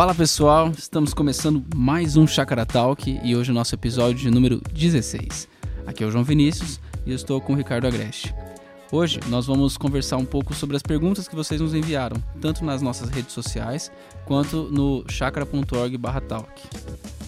Fala pessoal, estamos começando mais um Chakra Talk e hoje o nosso episódio de número 16. Aqui é o João Vinícius e eu estou com o Ricardo Agreste. Hoje nós vamos conversar um pouco sobre as perguntas que vocês nos enviaram, tanto nas nossas redes sociais quanto no chakra.org/talk.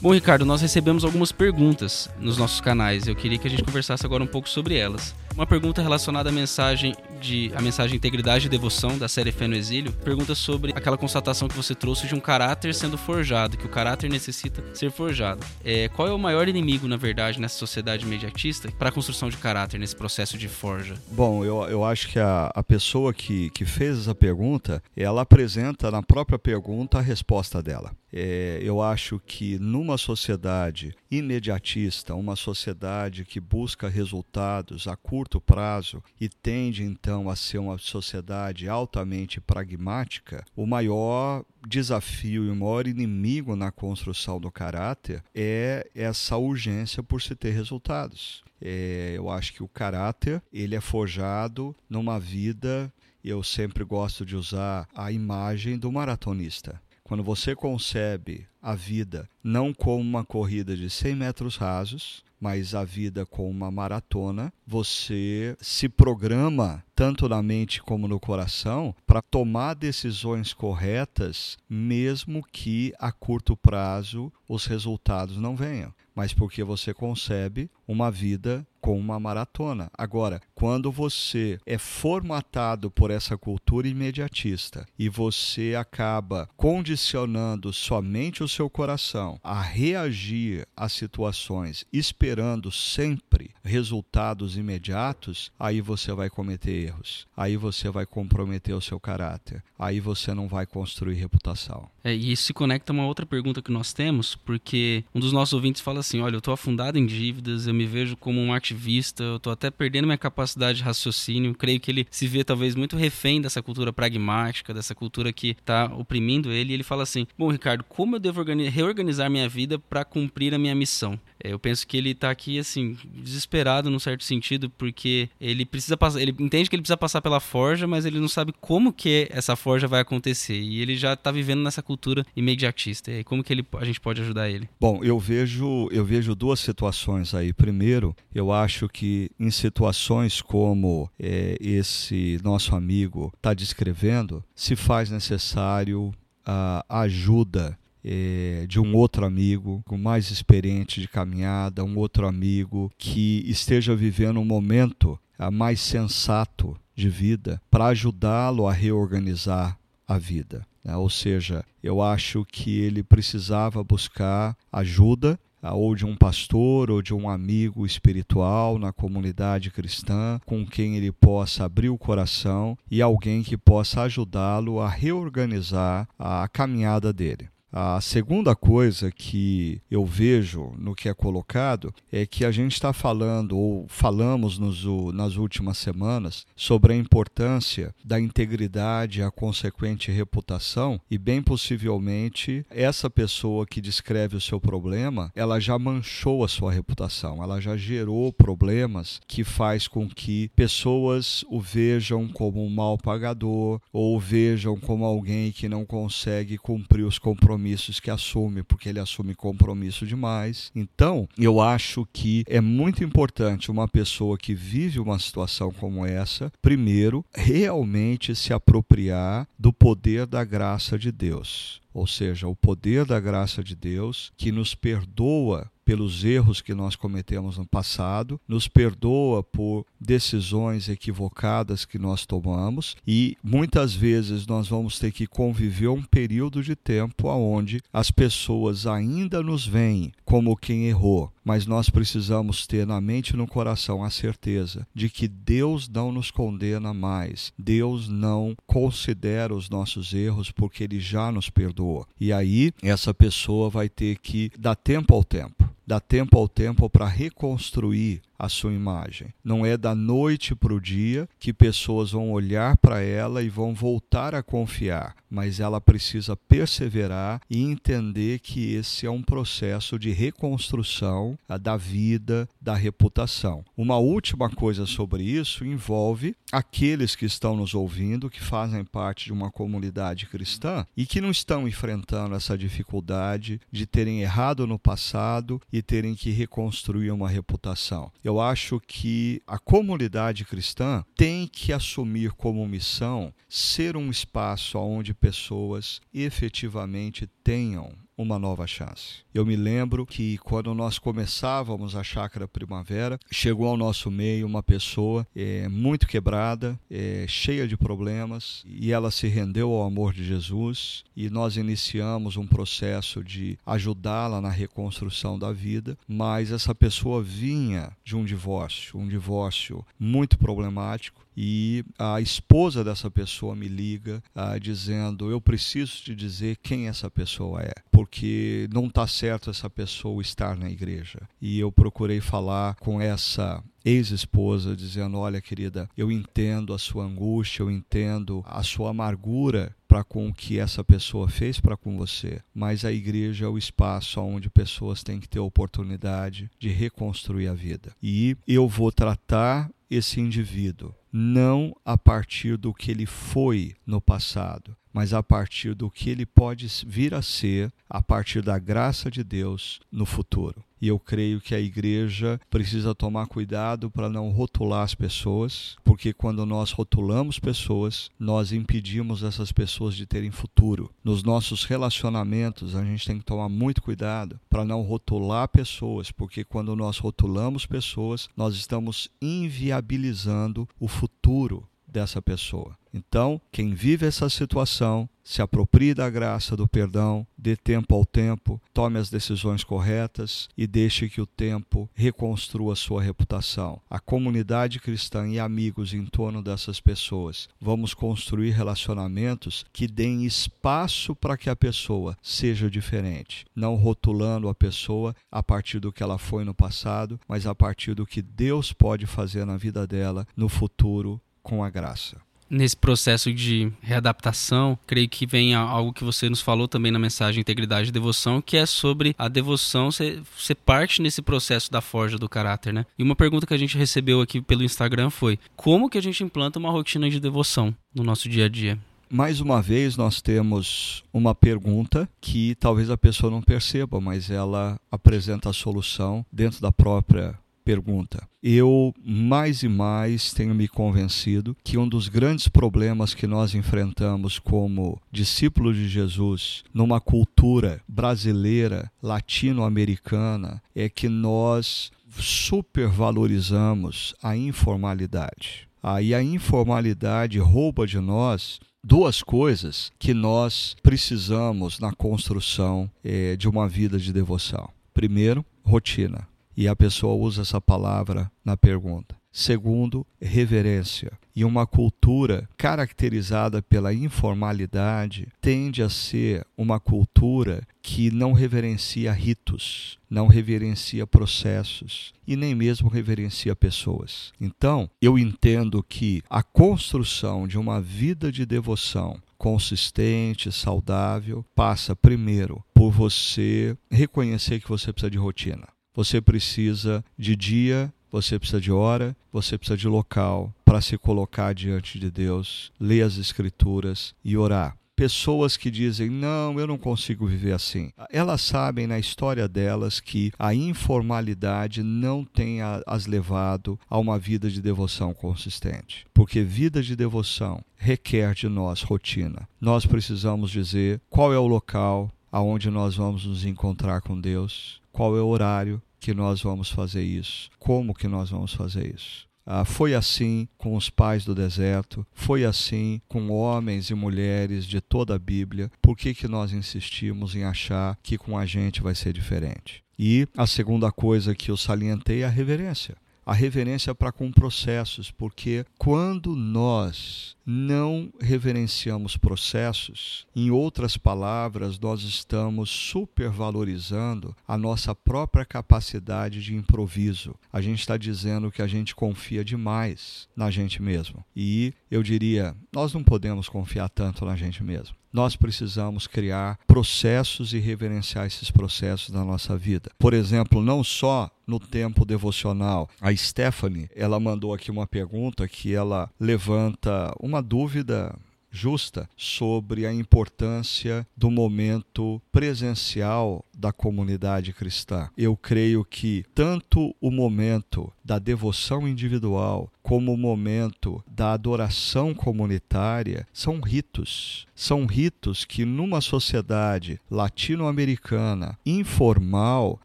Bom, Ricardo, nós recebemos algumas perguntas nos nossos canais. Eu queria que a gente conversasse agora um pouco sobre elas. Uma pergunta relacionada à mensagem de a mensagem Integridade e Devoção da série Fé no Exílio pergunta sobre aquela constatação que você trouxe de um caráter sendo forjado, que o caráter necessita ser forjado. É, qual é o maior inimigo, na verdade, nessa sociedade imediatista para a construção de caráter, nesse processo de forja? Bom, eu, eu acho que a, a pessoa que, que fez essa pergunta, ela apresenta na própria pergunta a resposta dela. É, eu acho que numa sociedade imediatista, uma sociedade que busca resultados a curto prazo e tende então a ser uma sociedade altamente pragmática, o maior desafio e o maior inimigo na construção do caráter é essa urgência por se ter resultados. É, eu acho que o caráter ele é forjado numa vida. Eu sempre gosto de usar a imagem do maratonista. Quando você concebe a vida não como uma corrida de 100 metros rasos, mas a vida como uma maratona, você se programa tanto na mente como no coração para tomar decisões corretas, mesmo que a curto prazo os resultados não venham, mas porque você concebe uma vida com uma maratona. Agora, quando você é formatado por essa cultura imediatista e você acaba condicionando somente o seu coração a reagir às situações esperando sempre resultados imediatos, aí você vai cometer erros. Aí você vai comprometer o seu caráter. Aí você não vai construir reputação. É, e isso se conecta a uma outra pergunta que nós temos, porque um dos nossos ouvintes fala assim: olha, eu estou afundado em dívidas, eu me vejo como um ativista, eu estou até perdendo minha capacidade de raciocínio. Creio que ele se vê talvez muito refém dessa cultura pragmática, dessa cultura que está oprimindo ele. E ele fala assim: bom, Ricardo, como eu devo reorganizar minha vida para cumprir a minha missão? É, eu penso que ele está aqui assim desesperado num certo sentido, porque ele precisa passar, ele entende que ele precisa passar pela forja, mas ele não sabe como que essa forja vai acontecer. E ele já está vivendo nessa cultura imediatista. E como que ele, a gente pode ajudar ele? Bom, eu vejo, eu vejo duas situações aí. Primeiro, eu acho que em situações como é, esse nosso amigo está descrevendo, se faz necessário a ajuda é, de um outro amigo mais experiente de caminhada, um outro amigo que esteja vivendo um momento a, mais sensato de vida para ajudá-lo a reorganizar a vida. Né? Ou seja, eu acho que ele precisava buscar ajuda ou de um pastor ou de um amigo espiritual na comunidade cristã com quem ele possa abrir o coração e alguém que possa ajudá-lo a reorganizar a caminhada dele. A segunda coisa que eu vejo no que é colocado é que a gente está falando, ou falamos nos, nas últimas semanas, sobre a importância da integridade a consequente reputação, e bem possivelmente essa pessoa que descreve o seu problema, ela já manchou a sua reputação, ela já gerou problemas que faz com que pessoas o vejam como um mal pagador, ou vejam como alguém que não consegue cumprir os compromissos compromissos que assume, porque ele assume compromisso demais. Então, eu acho que é muito importante uma pessoa que vive uma situação como essa, primeiro, realmente se apropriar do poder da graça de Deus. Ou seja, o poder da graça de Deus que nos perdoa pelos erros que nós cometemos no passado, nos perdoa por decisões equivocadas que nós tomamos e muitas vezes nós vamos ter que conviver um período de tempo onde as pessoas ainda nos veem como quem errou, mas nós precisamos ter na mente e no coração a certeza de que Deus não nos condena mais, Deus não considera os nossos erros porque ele já nos perdoou. E aí essa pessoa vai ter que dar tempo ao tempo dá tempo ao tempo para reconstruir a sua imagem. Não é da noite para o dia que pessoas vão olhar para ela e vão voltar a confiar, mas ela precisa perseverar e entender que esse é um processo de reconstrução da vida, da reputação. Uma última coisa sobre isso envolve aqueles que estão nos ouvindo, que fazem parte de uma comunidade cristã e que não estão enfrentando essa dificuldade de terem errado no passado e terem que reconstruir uma reputação. Eu eu acho que a comunidade cristã tem que assumir como missão ser um espaço onde pessoas efetivamente tenham uma nova chance. Eu me lembro que quando nós começávamos a Chácara Primavera, chegou ao nosso meio uma pessoa é, muito quebrada, é, cheia de problemas, e ela se rendeu ao amor de Jesus e nós iniciamos um processo de ajudá-la na reconstrução da vida, mas essa pessoa vinha de um divórcio, um divórcio muito problemático e a esposa dessa pessoa me liga ah, dizendo: Eu preciso te dizer quem essa pessoa é, porque não está certo essa pessoa estar na igreja. E eu procurei falar com essa ex-esposa, dizendo: Olha, querida, eu entendo a sua angústia, eu entendo a sua amargura para com o que essa pessoa fez para com você, mas a igreja é o espaço onde pessoas têm que ter oportunidade de reconstruir a vida. E eu vou tratar esse indivíduo não a partir do que ele foi no passado, mas a partir do que ele pode vir a ser a partir da graça de Deus no futuro. E eu creio que a igreja precisa tomar cuidado para não rotular as pessoas, porque quando nós rotulamos pessoas, nós impedimos essas pessoas de terem futuro. Nos nossos relacionamentos, a gente tem que tomar muito cuidado para não rotular pessoas, porque quando nós rotulamos pessoas, nós estamos inviabilizando o futuro dessa pessoa. Então, quem vive essa situação, se aproprie da graça do perdão, dê tempo ao tempo, tome as decisões corretas e deixe que o tempo reconstrua sua reputação. A comunidade cristã e amigos em torno dessas pessoas, vamos construir relacionamentos que deem espaço para que a pessoa seja diferente, não rotulando a pessoa a partir do que ela foi no passado, mas a partir do que Deus pode fazer na vida dela no futuro com a graça nesse processo de readaptação, creio que vem algo que você nos falou também na mensagem Integridade e Devoção, que é sobre a devoção ser, parte nesse processo da forja do caráter, né? E uma pergunta que a gente recebeu aqui pelo Instagram foi: como que a gente implanta uma rotina de devoção no nosso dia a dia? Mais uma vez, nós temos uma pergunta que talvez a pessoa não perceba, mas ela apresenta a solução dentro da própria pergunta. Eu mais e mais tenho me convencido que um dos grandes problemas que nós enfrentamos como discípulos de Jesus numa cultura brasileira, latino-americana, é que nós supervalorizamos a informalidade. Aí a informalidade rouba de nós duas coisas que nós precisamos na construção é, de uma vida de devoção. Primeiro, rotina e a pessoa usa essa palavra na pergunta. Segundo, reverência. E uma cultura caracterizada pela informalidade tende a ser uma cultura que não reverencia ritos, não reverencia processos e nem mesmo reverencia pessoas. Então, eu entendo que a construção de uma vida de devoção consistente, saudável, passa primeiro por você reconhecer que você precisa de rotina. Você precisa de dia, você precisa de hora, você precisa de local para se colocar diante de Deus, ler as Escrituras e orar. Pessoas que dizem, não, eu não consigo viver assim. Elas sabem na história delas que a informalidade não tem as levado a uma vida de devoção consistente. Porque vida de devoção requer de nós rotina. Nós precisamos dizer qual é o local aonde nós vamos nos encontrar com Deus qual é o horário que nós vamos fazer isso, como que nós vamos fazer isso. Ah, foi assim com os pais do deserto, foi assim com homens e mulheres de toda a Bíblia. Por que, que nós insistimos em achar que com a gente vai ser diferente? E a segunda coisa que eu salientei é a reverência. A reverência para com processos, porque quando nós não reverenciamos processos, em outras palavras, nós estamos supervalorizando a nossa própria capacidade de improviso. A gente está dizendo que a gente confia demais na gente mesmo. E eu diria, nós não podemos confiar tanto na gente mesmo nós precisamos criar processos e reverenciar esses processos na nossa vida. Por exemplo, não só no tempo devocional. A Stephanie, ela mandou aqui uma pergunta que ela levanta uma dúvida justa sobre a importância do momento presencial da comunidade cristã. Eu creio que tanto o momento da devoção individual como o momento da adoração comunitária são ritos. São ritos que, numa sociedade latino-americana informal,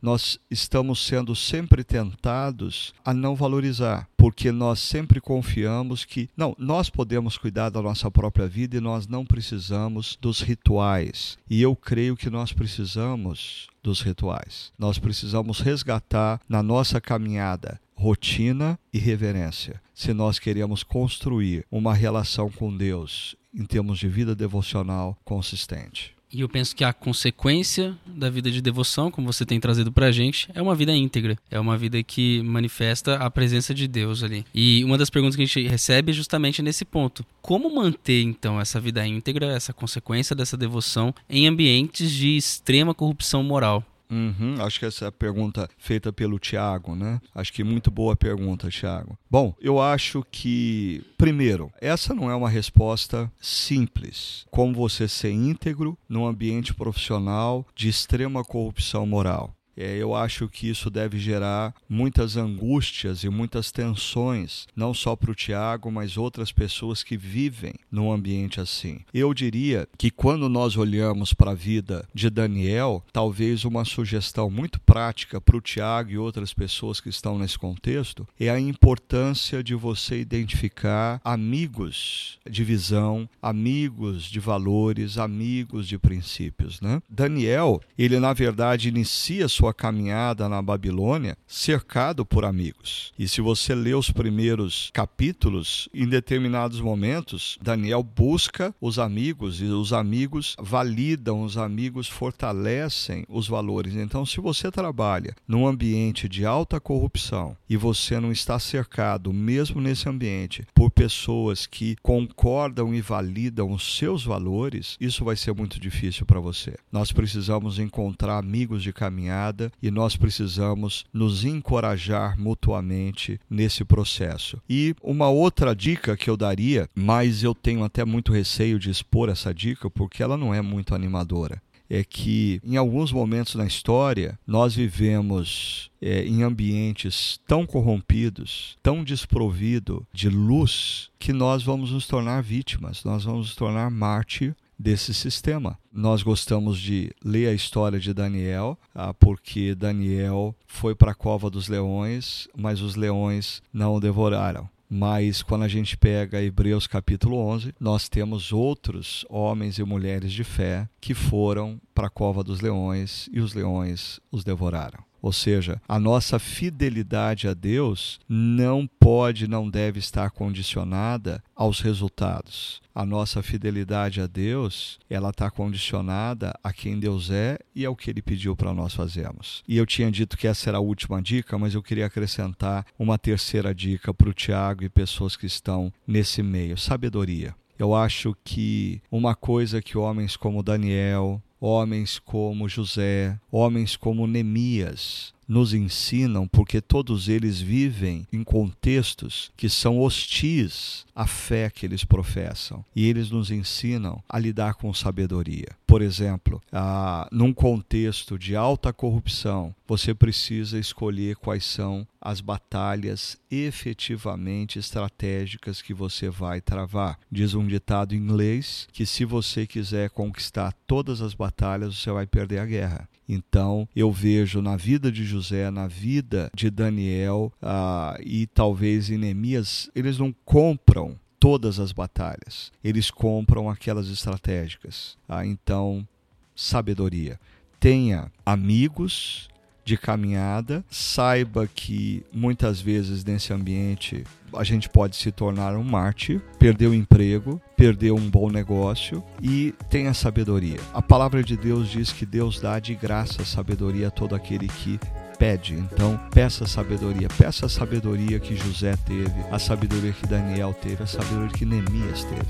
nós estamos sendo sempre tentados a não valorizar, porque nós sempre confiamos que, não, nós podemos cuidar da nossa própria vida e nós não precisamos dos rituais. E eu creio que nós precisamos dos rituais. Nós precisamos resgatar na nossa caminhada rotina e reverência. Se nós queremos construir uma relação com Deus em termos de vida devocional consistente. E eu penso que a consequência da vida de devoção, como você tem trazido pra gente, é uma vida íntegra. É uma vida que manifesta a presença de Deus ali. E uma das perguntas que a gente recebe é justamente nesse ponto. Como manter, então, essa vida íntegra, essa consequência dessa devoção em ambientes de extrema corrupção moral? Uhum, acho que essa é a pergunta feita pelo Tiago, né? Acho que muito boa pergunta, Tiago. Bom, eu acho que, primeiro, essa não é uma resposta simples. Como você ser íntegro num ambiente profissional de extrema corrupção moral. É, eu acho que isso deve gerar muitas angústias e muitas tensões, não só para o Tiago, mas outras pessoas que vivem num ambiente assim. Eu diria que quando nós olhamos para a vida de Daniel, talvez uma sugestão muito prática para o Tiago e outras pessoas que estão nesse contexto é a importância de você identificar amigos de visão, amigos de valores, amigos de princípios. Né? Daniel, ele na verdade inicia sua sua caminhada na Babilônia cercado por amigos. E se você lê os primeiros capítulos, em determinados momentos, Daniel busca os amigos e os amigos validam, os amigos fortalecem os valores. Então, se você trabalha num ambiente de alta corrupção e você não está cercado, mesmo nesse ambiente, por pessoas que concordam e validam os seus valores, isso vai ser muito difícil para você. Nós precisamos encontrar amigos de caminhada e nós precisamos nos encorajar mutuamente nesse processo. E uma outra dica que eu daria, mas eu tenho até muito receio de expor essa dica porque ela não é muito animadora é que em alguns momentos na história nós vivemos é, em ambientes tão corrompidos, tão desprovidos de luz, que nós vamos nos tornar vítimas, nós vamos nos tornar mártir desse sistema. Nós gostamos de ler a história de Daniel, ah, porque Daniel foi para a cova dos leões, mas os leões não o devoraram. Mas quando a gente pega Hebreus capítulo 11, nós temos outros homens e mulheres de fé que foram para a cova dos leões e os leões os devoraram. Ou seja, a nossa fidelidade a Deus não pode, não deve estar condicionada aos resultados. A nossa fidelidade a Deus, ela está condicionada a quem Deus é e ao que Ele pediu para nós fazermos. E eu tinha dito que essa era a última dica, mas eu queria acrescentar uma terceira dica para o Tiago e pessoas que estão nesse meio: sabedoria. Eu acho que uma coisa que homens como Daniel, homens como José, homens como Neemias nos ensinam, porque todos eles vivem em contextos que são hostis à fé que eles professam. E eles nos ensinam a lidar com sabedoria. Por exemplo, ah, num contexto de alta corrupção, você precisa escolher quais são as batalhas efetivamente estratégicas que você vai travar. Diz um ditado inglês que se você quiser conquistar todas as batalhas, você vai perder a guerra. Então, eu vejo na vida de José, na vida de Daniel ah, e talvez em Neemias, eles não compram todas as batalhas, eles compram aquelas estratégicas. Ah, então, sabedoria. Tenha amigos de caminhada, saiba que muitas vezes nesse ambiente a gente pode se tornar um mártir, perder o emprego, perder um bom negócio e tenha sabedoria. A palavra de Deus diz que Deus dá de graça sabedoria a todo aquele que pede. Então, peça sabedoria, peça a sabedoria que José teve, a sabedoria que Daniel teve, a sabedoria que Neemias teve.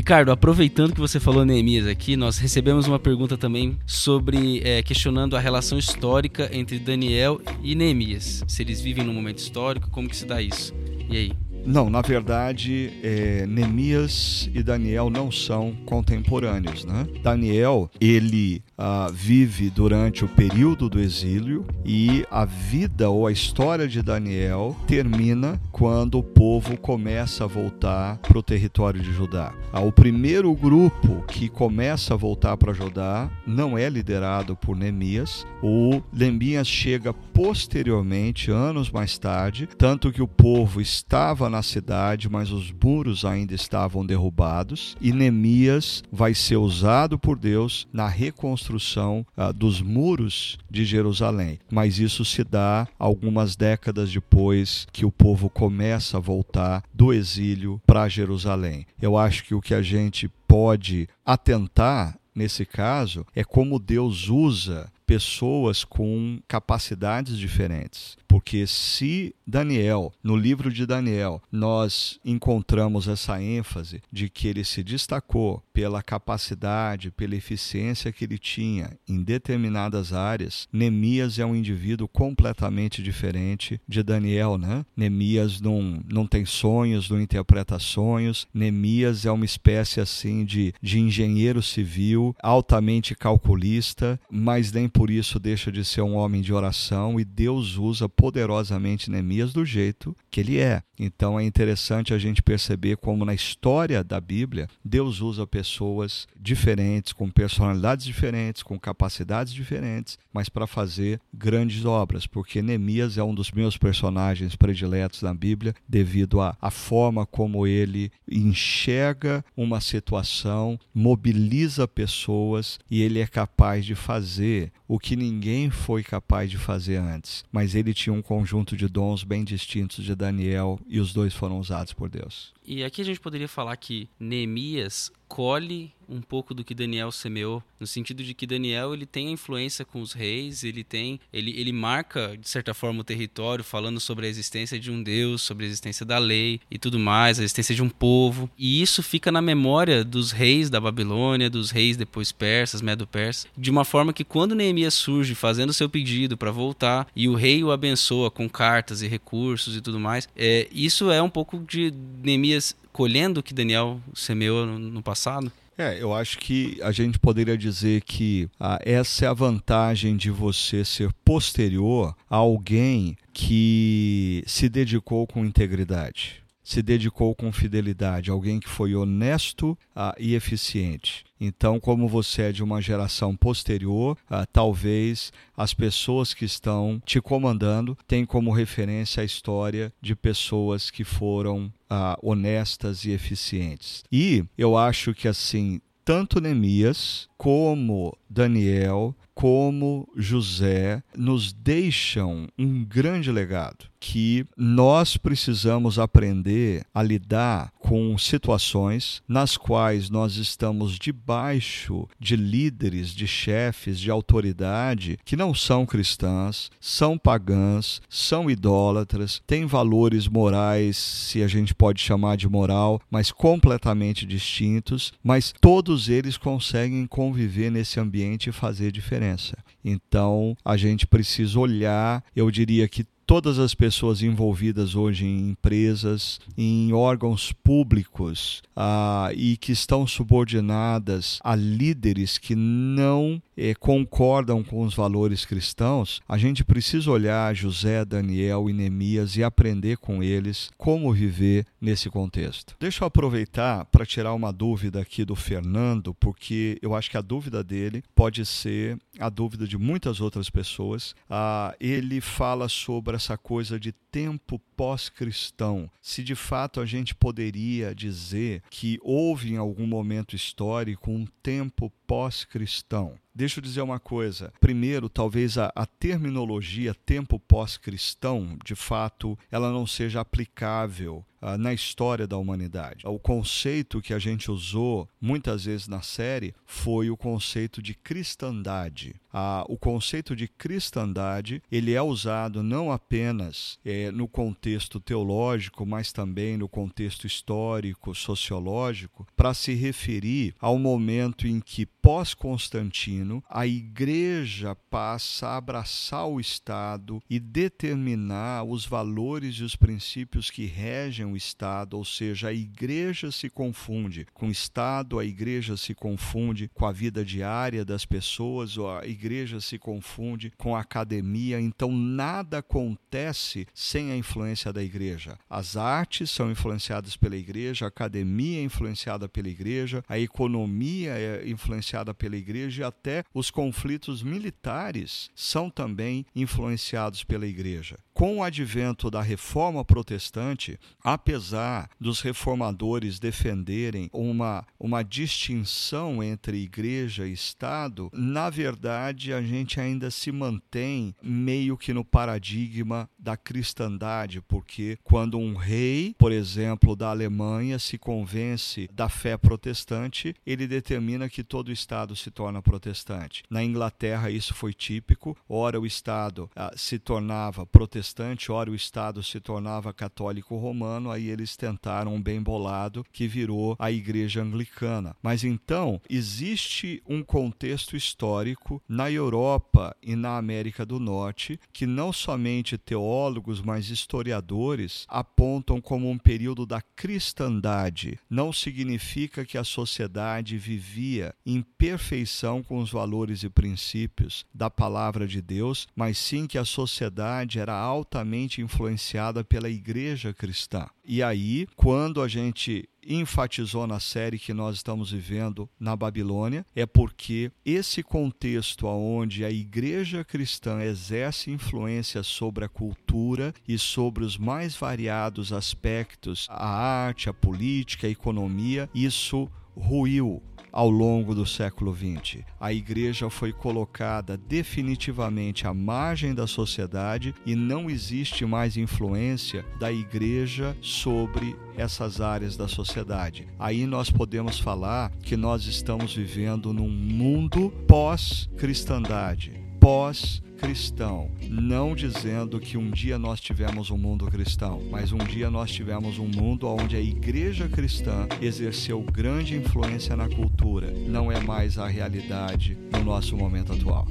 Ricardo, aproveitando que você falou Neemias aqui, nós recebemos uma pergunta também sobre é, questionando a relação histórica entre Daniel e Neemias. Se eles vivem num momento histórico, como que se dá isso? E aí? Não, na verdade, é, Neemias e Daniel não são contemporâneos. Né? Daniel, ele ah, vive durante o período do exílio e a vida ou a história de Daniel termina quando o povo começa a voltar para o território de Judá. Ah, o primeiro grupo que começa a voltar para Judá não é liderado por Neemias. O Neemias chega posteriormente, anos mais tarde, tanto que o povo estava na cidade, mas os muros ainda estavam derrubados, e Neemias vai ser usado por Deus na reconstrução ah, dos muros de Jerusalém. Mas isso se dá algumas décadas depois que o povo começa a voltar do exílio para Jerusalém. Eu acho que o que a gente pode atentar nesse caso é como Deus usa pessoas com capacidades diferentes. Porque se Daniel, no livro de Daniel, nós encontramos essa ênfase de que ele se destacou pela capacidade, pela eficiência que ele tinha em determinadas áreas, Neemias é um indivíduo completamente diferente de Daniel, né? Neemias não, não tem sonhos, não interpreta sonhos. Neemias é uma espécie assim de, de engenheiro civil, altamente calculista, mas nem por isso deixa de ser um homem de oração e Deus usa poderosamente Neemias do jeito que ele é. Então é interessante a gente perceber como na história da Bíblia Deus usa pessoas diferentes, com personalidades diferentes, com capacidades diferentes, mas para fazer grandes obras, porque Neemias é um dos meus personagens prediletos na Bíblia devido à, à forma como ele enxerga uma situação, mobiliza pessoas e ele é capaz de fazer o que ninguém foi capaz de fazer antes. Mas ele tinha um conjunto de dons bem distintos de Daniel e os dois foram usados por Deus. E aqui a gente poderia falar que Neemias colhe um pouco do que Daniel semeou, no sentido de que Daniel ele tem a influência com os reis, ele tem, ele, ele marca de certa forma o território, falando sobre a existência de um Deus, sobre a existência da lei e tudo mais, a existência de um povo, e isso fica na memória dos reis da Babilônia, dos reis depois persas, medo-persas, de uma forma que quando Neemias surge fazendo seu pedido para voltar e o rei o abençoa com cartas e recursos e tudo mais, é, isso é um pouco de Neemias colhendo o que Daniel semeou no, no passado? É, eu acho que a gente poderia dizer que ah, essa é a vantagem de você ser posterior a alguém que se dedicou com integridade se dedicou com fidelidade, alguém que foi honesto ah, e eficiente. Então, como você é de uma geração posterior, ah, talvez as pessoas que estão te comandando tenham como referência a história de pessoas que foram ah, honestas e eficientes. E eu acho que assim, tanto Neemias como Daniel como José nos deixam um grande legado que nós precisamos aprender a lidar com situações nas quais nós estamos debaixo de líderes, de chefes, de autoridade que não são cristãs, são pagãs, são idólatras, têm valores morais, se a gente pode chamar de moral, mas completamente distintos, mas todos eles conseguem conviver nesse ambiente e fazer diferença. Então, a gente precisa olhar, eu diria que todas as pessoas envolvidas hoje em empresas, em órgãos públicos ah, e que estão subordinadas a líderes que não eh, concordam com os valores cristãos, a gente precisa olhar José, Daniel e Neemias e aprender com eles como viver nesse contexto. Deixa eu aproveitar para tirar uma dúvida aqui do Fernando, porque eu acho que a dúvida dele pode ser a dúvida de muitas outras pessoas. Ah, ele fala sobre a essa coisa de tempo pós-cristão, se de fato a gente poderia dizer que houve em algum momento histórico um tempo pós-cristão. Deixa eu dizer uma coisa. Primeiro, talvez a, a terminologia tempo pós-cristão, de fato, ela não seja aplicável uh, na história da humanidade. O conceito que a gente usou muitas vezes na série foi o conceito de cristandade. Uh, o conceito de cristandade ele é usado não apenas eh, no contexto teológico, mas também no contexto histórico, sociológico, para se referir ao momento em que pós-Constantino, a igreja passa a abraçar o Estado e determinar os valores e os princípios que regem o Estado, ou seja, a igreja se confunde com o Estado, a igreja se confunde com a vida diária das pessoas, a igreja se confunde com a academia, então nada acontece sem a influência da igreja. As artes são influenciadas pela igreja, a academia é influenciada pela igreja, a economia é influenciada influenciada pela igreja e até os conflitos militares são também influenciados pela igreja. Com o advento da reforma protestante, apesar dos reformadores defenderem uma, uma distinção entre igreja e Estado, na verdade a gente ainda se mantém meio que no paradigma da cristandade, porque quando um rei, por exemplo, da Alemanha, se convence da fé protestante, ele determina que todo Estado se torna protestante. Na Inglaterra isso foi típico, ora o Estado ah, se tornava protestante, ora o Estado se tornava católico romano, aí eles tentaram um bem bolado que virou a Igreja Anglicana. Mas então existe um contexto histórico na Europa e na América do Norte que não somente teólogos, mas historiadores apontam como um período da cristandade. Não significa que a sociedade vivia em perfeição com os valores e princípios da palavra de Deus, mas sim que a sociedade era altamente influenciada pela igreja cristã. E aí, quando a gente enfatizou na série que nós estamos vivendo na Babilônia é porque esse contexto onde a igreja cristã exerce influência sobre a cultura e sobre os mais variados aspectos, a arte, a política, a economia, isso ruiu ao longo do século XX. A igreja foi colocada definitivamente à margem da sociedade e não existe mais influência da igreja sobre essas áreas da sociedade. Aí nós podemos falar que nós estamos vivendo num mundo pós-cristandade, pós cristão, não dizendo que um dia nós tivemos um mundo cristão, mas um dia nós tivemos um mundo onde a igreja cristã exerceu grande influência na cultura. Não é mais a realidade no nosso momento atual.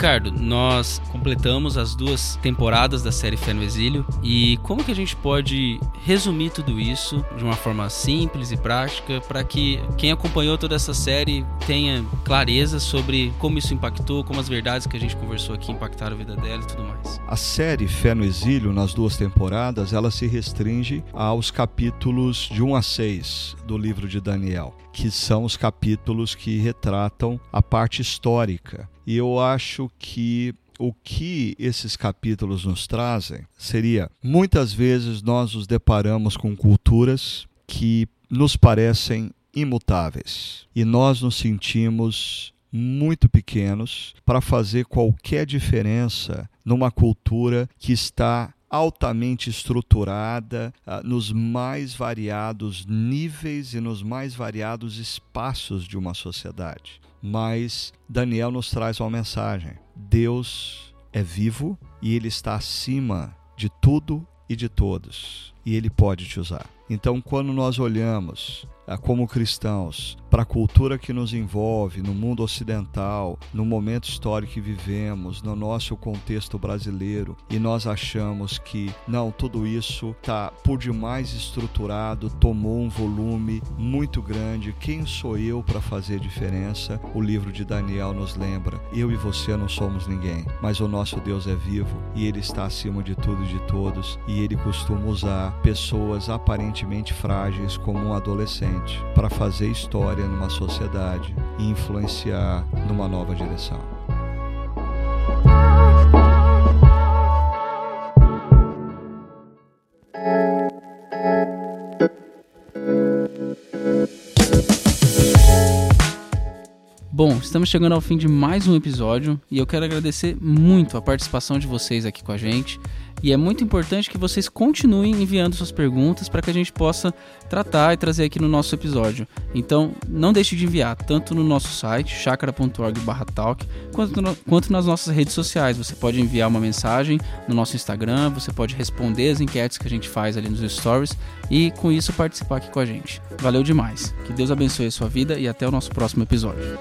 Ricardo, nós completamos as duas temporadas da série Fé no Exílio e como que a gente pode resumir tudo isso de uma forma simples e prática para que quem acompanhou toda essa série tenha clareza sobre como isso impactou, como as verdades que a gente conversou aqui impactaram a vida dela e tudo mais. A série Fé no Exílio, nas duas temporadas, ela se restringe aos capítulos de 1 a 6 do livro de Daniel, que são os capítulos que retratam a parte histórica e eu acho que o que esses capítulos nos trazem seria muitas vezes nós nos deparamos com culturas que nos parecem imutáveis e nós nos sentimos muito pequenos para fazer qualquer diferença numa cultura que está altamente estruturada uh, nos mais variados níveis e nos mais variados espaços de uma sociedade. Mas Daniel nos traz uma mensagem: Deus é vivo e ele está acima de tudo e de todos, e ele pode te usar. Então, quando nós olhamos ah, como cristãos para a cultura que nos envolve no mundo ocidental, no momento histórico que vivemos, no nosso contexto brasileiro, e nós achamos que não, tudo isso está por demais estruturado, tomou um volume muito grande. Quem sou eu para fazer diferença? O livro de Daniel nos lembra: eu e você não somos ninguém, mas o nosso Deus é vivo e ele está acima de tudo e de todos, e ele costuma usar pessoas aparentemente frágeis como um adolescente para fazer história numa sociedade e influenciar numa nova direção. Bom, estamos chegando ao fim de mais um episódio e eu quero agradecer muito a participação de vocês aqui com a gente. E é muito importante que vocês continuem enviando suas perguntas para que a gente possa tratar e trazer aqui no nosso episódio. Então, não deixe de enviar, tanto no nosso site, chakra.org/talk, quanto, quanto nas nossas redes sociais. Você pode enviar uma mensagem no nosso Instagram, você pode responder as enquetes que a gente faz ali nos stories e com isso participar aqui com a gente. Valeu demais. Que Deus abençoe a sua vida e até o nosso próximo episódio.